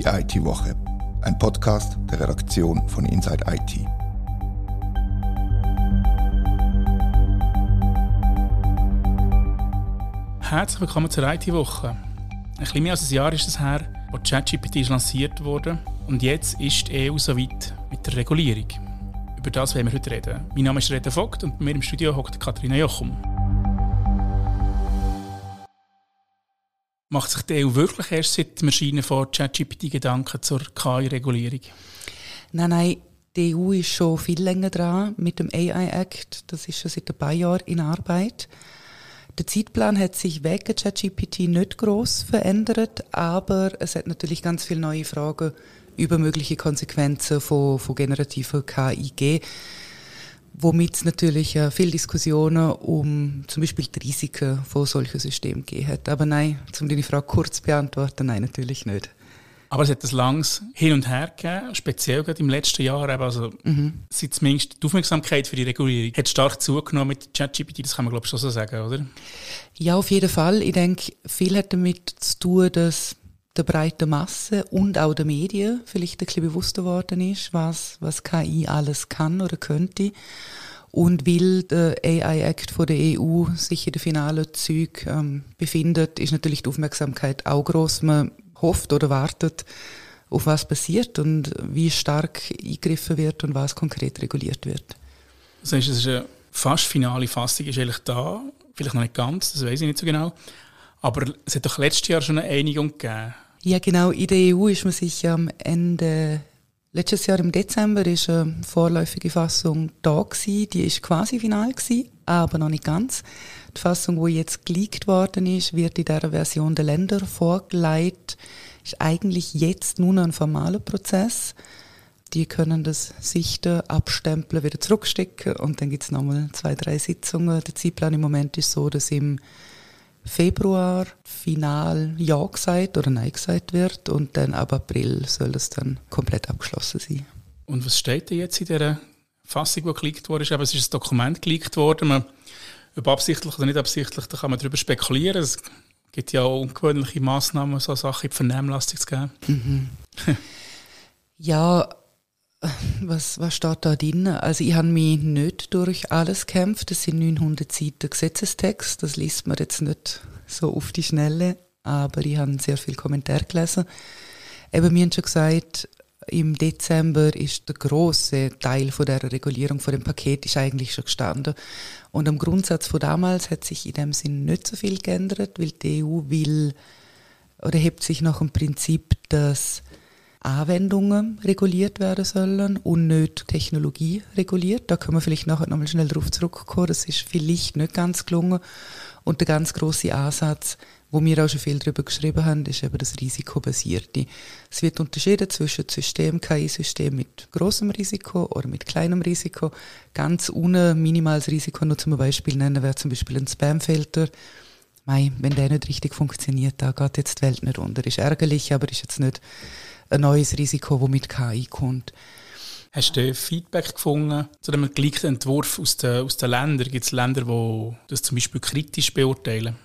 Die IT-Woche, ein Podcast der Redaktion von Inside IT. Herzlich willkommen zur IT-Woche. Ein bisschen mehr als ein Jahr ist es her, als ChatGPT lanciert wurde und jetzt ist die EU soweit mit der Regulierung. Über das werden wir heute reden. Mein Name ist Reda Vogt und bei mir im Studio hockt Katharina Jochum. Macht sich die EU wirklich erst seit dem Erscheinen von ChatGPT Gedanken zur KI-Regulierung? Nein, nein, die EU ist schon viel länger dran mit dem AI Act. Das ist schon seit ein paar Jahren in Arbeit. Der Zeitplan hat sich wegen ChatGPT nicht groß verändert, aber es hat natürlich ganz viele neue Fragen über mögliche Konsequenzen von, von generativer KI gegeben womit es natürlich äh, viele Diskussionen um zum Beispiel die Risiken von solchen Systemen gegeben hat. Aber nein, um deine Frage kurz zu beantworten, nein, natürlich nicht. Aber es hat ein langes Hin und Her gegeben, speziell gerade im letzten Jahr. Also, mhm. seit zumindest die Aufmerksamkeit für die Regulierung hat stark zugenommen mit ChatGPT, das kann man glaube ich schon so sagen, oder? Ja, auf jeden Fall. Ich denke, viel hat damit zu tun, dass der breiten Masse und auch der Medien vielleicht ein bisschen bewusster geworden ist, was, was KI alles kann oder könnte. Und weil der AI Act von der EU sich in der finalen Züg ähm, befindet, ist natürlich die Aufmerksamkeit auch groß. Man hofft oder wartet, auf was passiert und wie stark eingegriffen wird und was konkret reguliert wird. Das heißt, es ist eine fast finale Fassung ist eigentlich da, vielleicht noch nicht ganz, das weiß ich nicht so genau. Aber es hat doch letztes Jahr schon eine Einigung gegeben. Ja, genau. In der EU ist man sich am Ende letztes Jahr im Dezember ist eine vorläufige Fassung da gewesen. Die ist quasi final gewesen, aber noch nicht ganz. Die Fassung, die jetzt geleakt worden ist, wird in dieser Version der Länder vorgelegt. Ist eigentlich jetzt nur ein formaler Prozess. Die können das sichten, abstempeln, wieder zurückstecken und dann gibt es nochmal zwei, drei Sitzungen. Der Zeitplan im Moment ist so, dass im Februar final Ja gesagt oder Nein gesagt wird und dann ab April soll es dann komplett abgeschlossen sein. Und was steht denn jetzt in dieser Fassung, die geleakt wurde? Eben, es ist ein Dokument geleakt worden. Man, ob absichtlich oder nicht absichtlich, da kann man darüber spekulieren. Es gibt ja auch ungewöhnliche Massnahmen, so Sachen in die Vernehmlassung zu geben. Mhm. ja, was, was steht da drin? Also ich habe mich nicht durch alles gekämpft. Das sind 900 Seiten Gesetzestext. Das liest man jetzt nicht so auf die Schnelle. Aber ich habe sehr viel Kommentar gelesen. Eben, wir haben schon gesagt, im Dezember ist der große Teil von der Regulierung von dem Paket ist eigentlich schon gestanden. Und am Grundsatz von damals hat sich in dem Sinn nicht so viel geändert, weil die EU will oder hebt sich nach dem Prinzip, dass Anwendungen reguliert werden sollen und nicht Technologie reguliert. Da können wir vielleicht nachher nochmal schnell darauf zurückkommen. Das ist vielleicht nicht ganz gelungen. Und der ganz große Ansatz, wo wir auch schon viel darüber geschrieben haben, ist eben das Risikobasierte. Es wird unterschieden zwischen System, KI-System mit großem Risiko oder mit kleinem Risiko. Ganz ohne minimales Risiko, nur zum Beispiel nennen, wäre zum Beispiel ein Spamfilter. Mei, wenn der nicht richtig funktioniert, da geht jetzt die Welt nicht unter. Ist ärgerlich, aber ist jetzt nicht ein neues Risiko, das mit KI kommt. Hast du Feedback gefunden zu dem gleichen Entwurf aus den, aus den Ländern? Gibt es Länder, die das zum Beispiel kritisch beurteilen?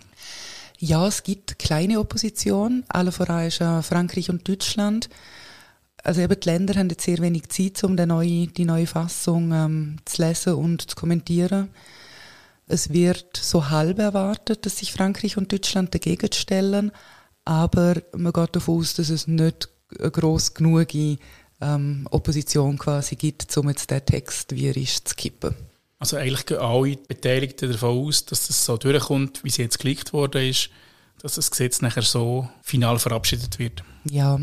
Ja, es gibt kleine Opposition, alle voran ist Frankreich und Deutschland. Also eben die Länder haben jetzt sehr wenig Zeit, um die neue, die neue Fassung ähm, zu lesen und zu kommentieren. Es wird so halb erwartet, dass sich Frankreich und Deutschland dagegen stellen, aber man geht davon aus, dass es nicht gross genug ähm, Opposition quasi gibt, um jetzt den Text, wie er ist, zu kippen. Also eigentlich gehen alle Beteiligten davon aus, dass das so durchkommt, wie es jetzt geleakt worden ist, dass das Gesetz nachher so final verabschiedet wird. Ja,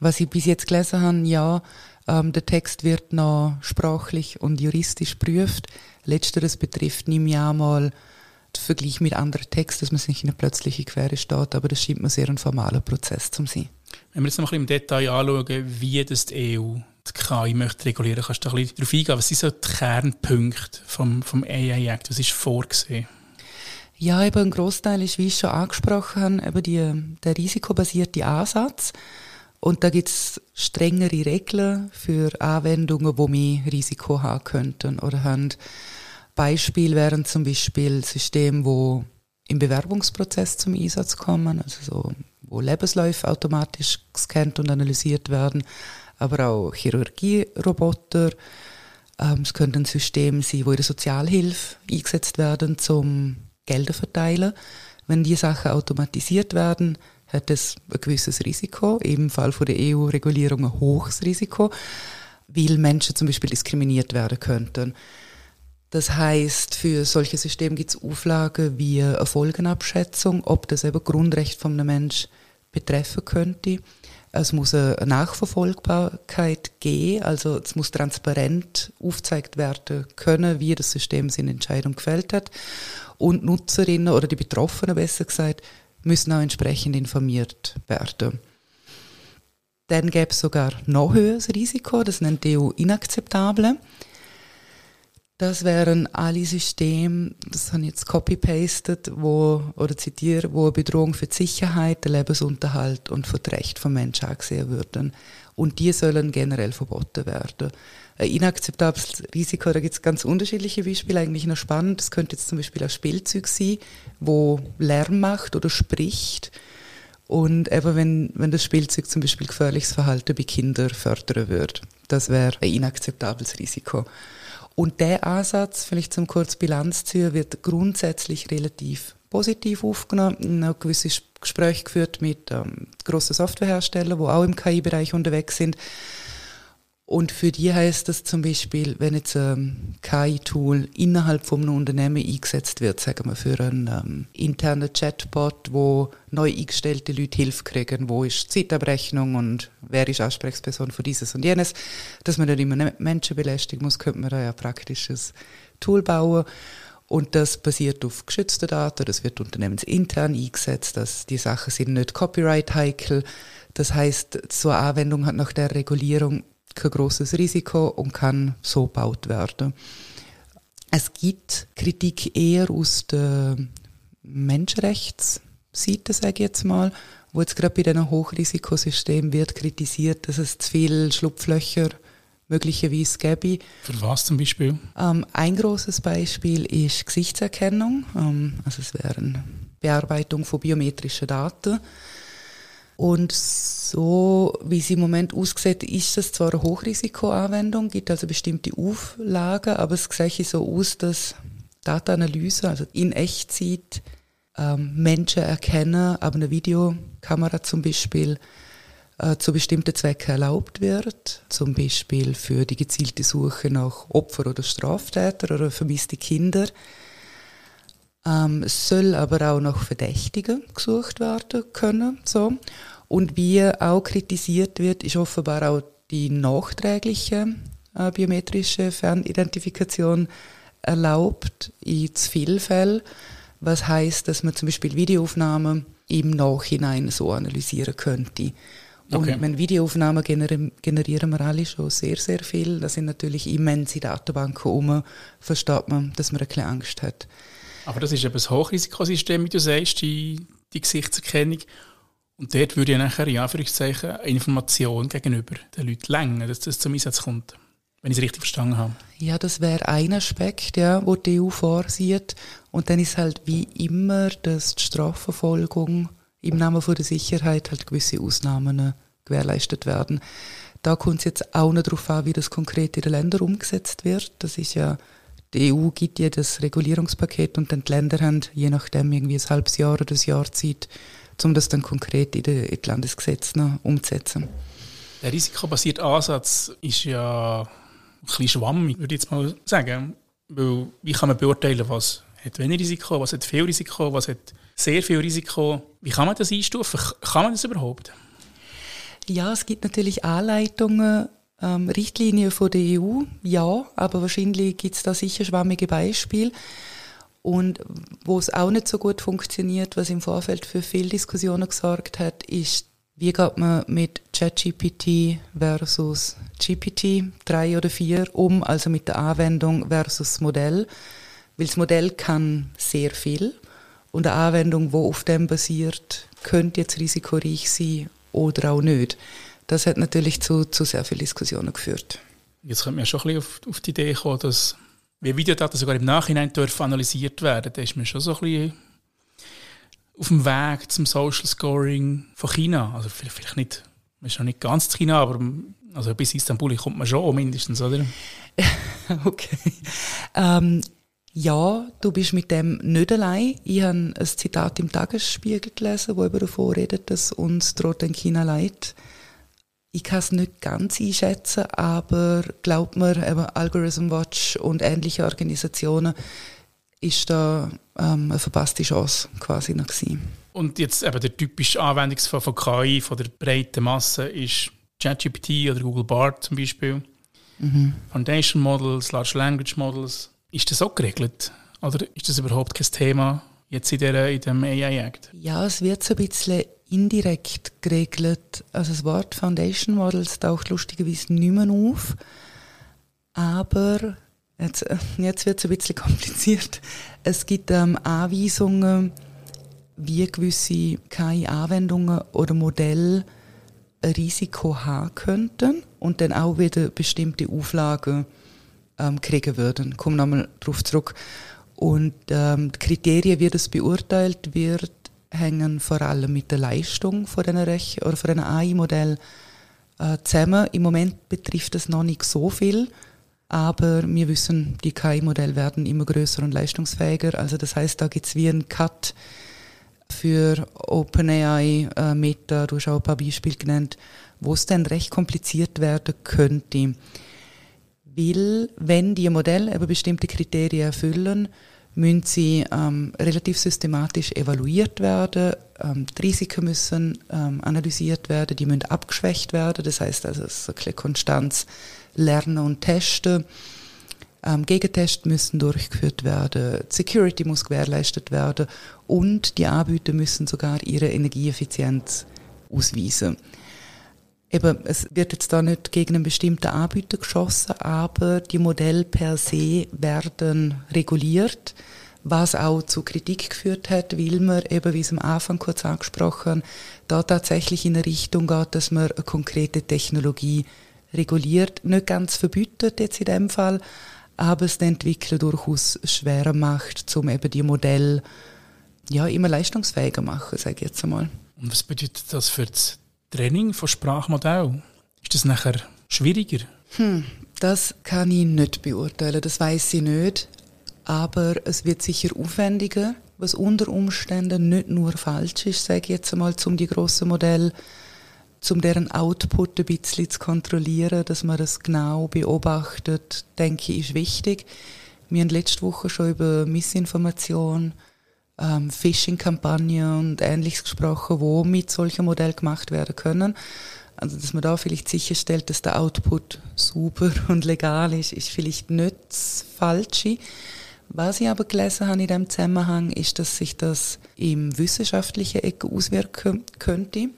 was ich bis jetzt gelesen habe, ja, ähm, der Text wird noch sprachlich und juristisch prüft. Letzteres betrifft nicht mehr mal den Vergleich mit anderen Texten, dass man sich in eine plötzliche Quere steht, aber das scheint mir sehr ein formaler Prozess zu sein. Wenn wir jetzt noch ein bisschen im Detail anschauen, wie das die EU die KI möchte regulieren, kannst du ein bisschen darauf eingehen, was sind so die Kernpunkte vom, vom AI Act, was ist vorgesehen? Ja, eben ein Großteil ist, wie ich schon angesprochen habe, eben die, der risikobasierte Ansatz. Und da gibt es strengere Regeln für Anwendungen, wo mehr Risiko haben könnten oder haben. Beispiel wären zum Beispiel Systeme, wo im Bewerbungsprozess zum Einsatz kommen, also so wo Lebensläufe automatisch gescannt und analysiert werden, aber auch Chirurgieroboter. Ähm, es könnte ein System sein, wo in der Sozialhilfe eingesetzt werden, zum Gelder verteilen. Wenn die Sachen automatisiert werden, hat es ein gewisses Risiko, im Fall von der EU-Regulierung ein hohes Risiko, weil Menschen zum Beispiel diskriminiert werden könnten. Das heißt, für solche Systeme gibt es Auflagen wie Folgenabschätzung, ob das eben Grundrecht von einem Menschen betreffen könnte. Es muss eine Nachverfolgbarkeit geben, also es muss transparent aufgezeigt werden können, wie das System seine Entscheidung gefällt hat. Und Nutzerinnen oder die Betroffenen besser gesagt, müssen auch entsprechend informiert werden. Dann gäbe es sogar noch höheres Risiko, das nennt die EU inakzeptable. Das wären alle Systeme, das habe ich jetzt copy-pasted, wo, oder zitiere, wo eine Bedrohung für die Sicherheit, den Lebensunterhalt und für das Recht von Menschen angesehen würden. Und die sollen generell verboten werden. Ein inakzeptables Risiko, da gibt es ganz unterschiedliche Beispiele, eigentlich noch spannend. Das könnte jetzt zum Beispiel ein Spielzeug sein, wo Lärm macht oder spricht. Und eben wenn, wenn das Spielzeug zum Beispiel gefährliches Verhalten bei Kindern fördern würde. Das wäre ein inakzeptables Risiko. Und der Ansatz, vielleicht zum kurz Bilanz ziehen, wird grundsätzlich relativ positiv aufgenommen. Auch gewisse Gespräche geführt mit ähm, grossen Softwareherstellern, die auch im KI-Bereich unterwegs sind. Und für die heißt das zum Beispiel, wenn jetzt ein KI-Tool innerhalb von einem Unternehmen eingesetzt wird, sagen wir für einen ähm, internen Chatbot, wo neu eingestellte Leute Hilfe kriegen, wo ist die Zeitabrechnung und wer ist Ansprechperson für dieses und jenes, dass man nicht immer Menschen belästigen muss, könnte man da ja praktisches Tool bauen. Und das basiert auf geschützten Daten, das wird unternehmensintern eingesetzt, dass die Sachen sind nicht copyright-heikel. Das heißt, so eine Anwendung hat nach der Regulierung kein großes Risiko und kann so gebaut werden. Es gibt Kritik eher aus der Menschenrechtsseite, sage ich jetzt mal, wo jetzt gerade bei diesen Hochrisikosystemen wird kritisiert, dass es zu viele Schlupflöcher möglicherweise gäbe. Für was zum Beispiel? Ähm, ein großes Beispiel ist Gesichtserkennung. Ähm, also es wäre eine Bearbeitung von biometrischen Daten. Und so, wie sie im Moment aussieht, ist das zwar eine Hochrisikoanwendung, gibt also bestimmte Auflagen, aber es sieht so aus, dass Datenanalyse, also in Echtzeit, ähm, Menschen erkennen, aber eine Videokamera zum Beispiel äh, zu bestimmten Zwecken erlaubt wird, zum Beispiel für die gezielte Suche nach Opfer oder Straftäter oder vermisste Kinder. Ähm, es soll aber auch nach Verdächtigen gesucht werden können. So. Und wie auch kritisiert wird, ist offenbar auch die nachträgliche äh, biometrische Fernidentifikation erlaubt in zu vielen Fällen. Was heißt, dass man zum Beispiel Videoaufnahmen im Nachhinein so analysieren könnte. Und okay. wenn Videoaufnahmen generieren, generieren wir alle schon sehr, sehr viel. Da sind natürlich immense Datenbanken um, versteht man, dass man ein bisschen Angst hat. Aber das ist eben das Hochrisikosystem, wie du sagst, die, die Gesichtserkennung. Und dort würde ja nachher in Anführungszeichen Information gegenüber den Leuten länger, dass das zum Einsatz kommt. Wenn ich es richtig verstanden habe. Ja, das wäre ein Aspekt, ja, wo die EU vorsieht. Und dann ist halt wie immer, dass die Strafverfolgung im Namen von der Sicherheit halt gewisse Ausnahmen gewährleistet werden. Da kommt es jetzt auch noch darauf an, wie das konkret in den Ländern umgesetzt wird. Das ist ja die EU gibt ja das Regulierungspaket und dann die Länder haben je nachdem irgendwie ein halbes Jahr oder ein Jahr Zeit, um das dann konkret in die, Landesgesetze umzusetzen. Der risikobasierte Ansatz ist ja ein bisschen schwammig, würde ich jetzt mal sagen. Weil wie kann man beurteilen, was hat wenig Risiko, was hat viel Risiko, was hat sehr viel Risiko? Wie kann man das einstufen? Kann man das überhaupt? Ja, es gibt natürlich Anleitungen ähm, Richtlinie von der EU, ja, aber wahrscheinlich gibt es da sicher schwammige Beispiele. Und wo es auch nicht so gut funktioniert, was im Vorfeld für viele Diskussionen gesorgt hat, ist, wie geht man mit ChatGPT versus GPT 3 oder 4 um, also mit der Anwendung versus Modell. Weil das Modell kann sehr viel und eine Anwendung, die auf dem basiert, könnte jetzt risikoreich sein oder auch nicht das hat natürlich zu, zu sehr vielen Diskussionen geführt. Jetzt man ja schon ein bisschen auf, auf die Idee kommen, dass wie Videodaten sogar im Nachhinein dürfen analysiert werden. Da ist man schon so ein bisschen auf dem Weg zum Social Scoring von China. Also vielleicht nicht, man ist noch nicht ganz zu China, aber also bis Istanbul kommt man schon mindestens, oder? okay. Ähm, ja, du bist mit dem nicht allein. Ich habe ein Zitat im Tagesspiegel gelesen, wo über davon redet, dass uns droht in China leid. Ich kann es nicht ganz einschätzen, aber glaubt mir, eben Algorithm Watch und ähnliche Organisationen ist da ähm, eine verpasste Chance quasi noch gewesen. Und jetzt eben der typische Anwendungsfall von KI, von der breiten Masse, ist ChatGPT oder Google Bart zum Beispiel. Mhm. Foundation Models, Large Language Models. Ist das auch geregelt? Oder ist das überhaupt kein Thema jetzt in, der, in dem AI Act? Ja, es wird so ein bisschen indirekt geregelt. Also das Wort Foundation Models taucht lustigerweise nicht mehr auf. Aber jetzt, jetzt wird es ein bisschen kompliziert. Es gibt ähm, Anweisungen, wie gewisse KI-Anwendungen oder Modelle ein Risiko haben könnten und dann auch wieder bestimmte Auflagen ähm, kriegen würden. Ich komme nochmal darauf zurück. Und ähm, die Kriterien, wie das beurteilt wird, hängen vor allem mit der Leistung von Rech oder von diesen AI-Modell äh, zusammen. Im Moment betrifft das noch nicht so viel, aber wir wissen, die KI-Modelle werden immer größer und leistungsfähiger. Also das heißt, da gibt es wie einen Cut für OpenAI, äh, Meta, du hast auch ein paar Beispiele genannt, wo es dann recht kompliziert werden könnte. Weil, wenn die Modelle eben bestimmte Kriterien erfüllen, müssen sie ähm, relativ systematisch evaluiert werden. Ähm, die Risiken müssen ähm, analysiert werden, die müssen abgeschwächt werden. Das heißt also, es ist eine Konstanz lernen und testen. Ähm, Gegentests müssen durchgeführt werden, Security muss gewährleistet werden und die Anbieter müssen sogar ihre Energieeffizienz ausweisen. Eben, es wird jetzt da nicht gegen einen bestimmten Anbieter geschossen, aber die Modelle per se werden reguliert, was auch zu Kritik geführt hat, weil man eben, wie es am Anfang kurz angesprochen, da tatsächlich in eine Richtung geht, dass man eine konkrete Technologie reguliert, nicht ganz verbietet jetzt in dem Fall, aber es den Entwickler durchaus schwerer macht, um eben die Modelle ja, immer leistungsfähiger machen, sage ich jetzt einmal. Und was bedeutet das für das Training von Sprachmodellen? Ist das nachher schwieriger? Hm, das kann ich nicht beurteilen, das weiß ich nicht. Aber es wird sicher aufwendiger, was unter Umständen nicht nur falsch ist, sage ich jetzt einmal, um die grossen Modelle um deren Output ein bisschen zu kontrollieren, dass man das genau beobachtet, denke ich, ist wichtig. Wir haben letzte Woche schon über Missinformation, ähm, Phishing-Kampagnen und Ähnliches gesprochen, wo mit solchen Modellen gemacht werden können. Also, dass man da vielleicht sicherstellt, dass der Output super und legal ist, ist vielleicht nicht das Falsche. Was ich aber gelesen habe in diesem Zusammenhang, ist, dass sich das im wissenschaftlichen Ecke auswirken könnte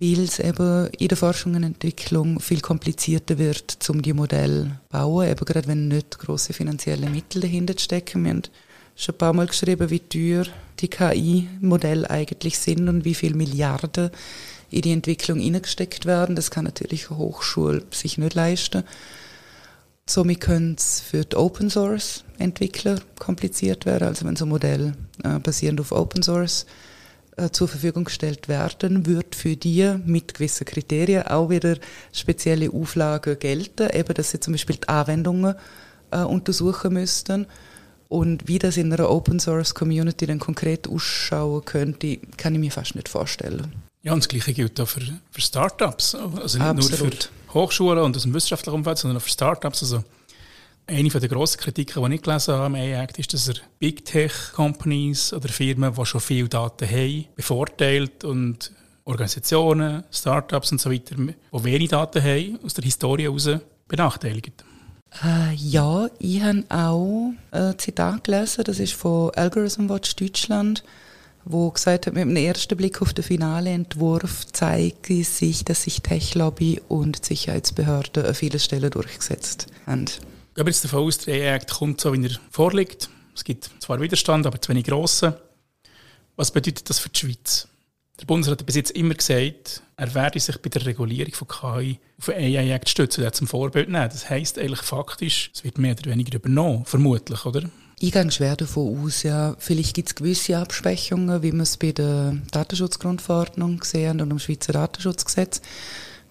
weil es eben in der Forschung und Entwicklung viel komplizierter wird, um die Modelle zu bauen, eben gerade wenn nicht große finanzielle Mittel dahinter stecken. Haben schon ein paar Mal geschrieben, wie teuer die KI-Modelle eigentlich sind und wie viele Milliarden in die Entwicklung hineingesteckt werden. Das kann natürlich eine Hochschule sich nicht leisten. Somit könnte es für die Open Source Entwickler kompliziert werden. Also wenn so ein Modell äh, basierend auf Open Source äh, zur Verfügung gestellt werden, wird für die mit gewissen Kriterien auch wieder spezielle Auflagen gelten, eben dass sie zum Beispiel die Anwendungen äh, untersuchen müssten. Und wie das in einer Open Source Community dann konkret ausschauen könnte, kann ich mir fast nicht vorstellen. Ja, und das Gleiche gilt auch für, für Startups. Also nicht Absolut. nur für Hochschulen und aus dem wissenschaftlichen Umfeld, sondern auch für Startups. Also eine der grossen Kritiken, die ich gelesen habe am AI-Act, ist, dass er Big Tech-Companies oder Firmen, die schon viele Daten haben, bevorteilt und Organisationen, Startups und so weiter, die wenig Daten haben, aus der Historie heraus benachteiligt. Äh, ja, ich habe auch ein Zitat gelesen, das ist von Algorithm Watch Deutschland, wo gesagt hat, mit dem ersten Blick auf den finalen Entwurf zeigt sich, dass sich Tech-Lobby und Sicherheitsbehörden an vielen Stellen durchgesetzt haben. Gehen wir jetzt davon aus, der E-Act kommt so, wie er vorliegt. Es gibt zwar Widerstand, aber zu wenig grossen. Was bedeutet das für die Schweiz? Der Bundesrat hat bis jetzt immer gesagt, er werde sich bei der Regulierung von KI auf den AI-Act stützen und zum Vorbild nehmen. Das heisst eigentlich faktisch, es wird mehr oder weniger übernommen, vermutlich, oder? Ich gehe schwer davon aus, ja. Vielleicht gibt es gewisse Absprechungen, wie wir es bei der Datenschutzgrundverordnung sehen und dem Schweizer Datenschutzgesetz,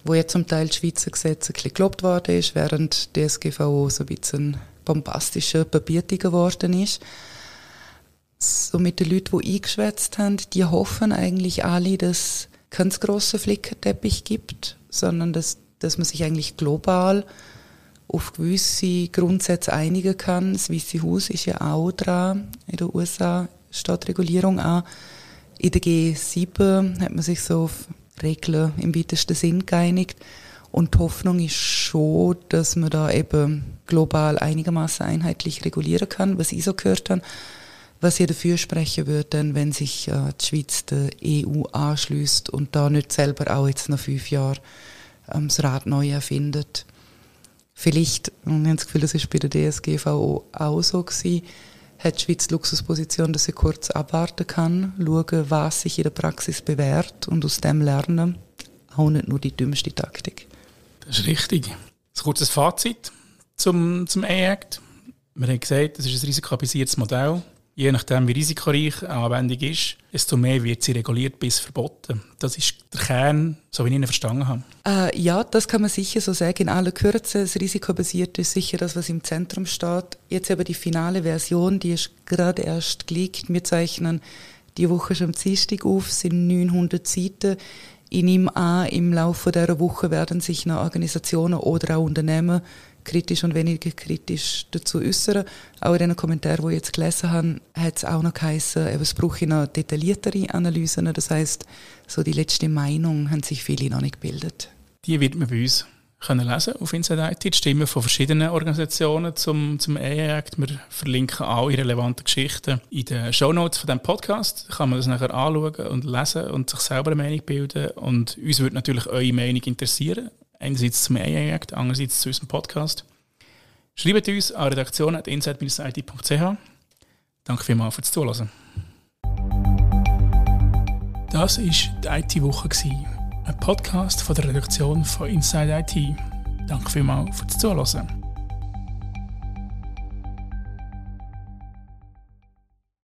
wo jetzt zum Teil das Schweizer Gesetz ein bisschen gelobt worden ist, während die SGVO so ein bisschen bombastischer Papiertiger geworden ist. So mit den Leuten, die eingeschwätzt haben, die hoffen eigentlich alle, dass es keinen grossen Flickenteppich gibt, sondern dass, dass man sich eigentlich global auf gewisse Grundsätze einigen kann. Das Weiße Haus ist ja auch dran. In den USA steht Regulierung an. In der G7 hat man sich so auf Regeln im weitesten Sinn geeinigt. Und die Hoffnung ist schon, dass man da eben global einigermaßen einheitlich regulieren kann, was ich so gehört habe. Was hier dafür sprechen würde, wenn sich äh, die Schweiz der EU anschließt und da nicht selber auch jetzt nach fünf Jahren ähm, das Rad neu erfindet vielleicht, und ich habe das Gefühl, das ist bei der DSGVO auch so gewesen, hat die Schweiz die Luxusposition, dass sie kurz abwarten kann, schauen, was sich in der Praxis bewährt und aus dem lernen. Auch nicht nur die dümmste Taktik. Das ist richtig. Ein kurzes Fazit zum, zum E-Act. Wir haben gesagt, das ist ein risikobasiertes Modell je nachdem, wie risikoreich eine Anwendung ist, desto mehr wird sie reguliert bis verboten. Das ist der Kern, so wie ich ihn verstanden habe. Äh, ja, das kann man sicher so sagen. In aller Kürze, das risikobasierte ist sicher das, was im Zentrum steht. Jetzt aber die finale Version, die ist gerade erst geleakt. Wir zeichnen die Woche schon am Dienstag auf, sind 900 Seiten. Ich nehme an, im Laufe dieser Woche werden sich noch Organisationen oder auch Unternehmen kritisch und weniger kritisch dazu äußern. Auch in den Kommentaren, die ich jetzt gelesen habe, hat es auch noch geheißen, es brauche noch detailliertere Analysen. Das heißt, so die letzte Meinung haben sich viele noch nicht gebildet. Die wird man bei uns können lesen auf Inside IT, die Stimmen von verschiedenen Organisationen zum, zum AI-Act. Wir verlinken alle relevante Geschichten in den Shownotes von diesem Podcast. Da kann man das nachher anschauen und lesen und sich selber eine Meinung bilden. Und uns würde natürlich eure Meinung interessieren. Einerseits zum AI-Act, andererseits zu unserem Podcast. Schreibt uns an redaktion.inside-it.ch. Danke vielmals fürs Zuhören. Das war die IT-Woche, ein Podcast von der Redaktion von Inside IT. Danke vielmals fürs Zuhören.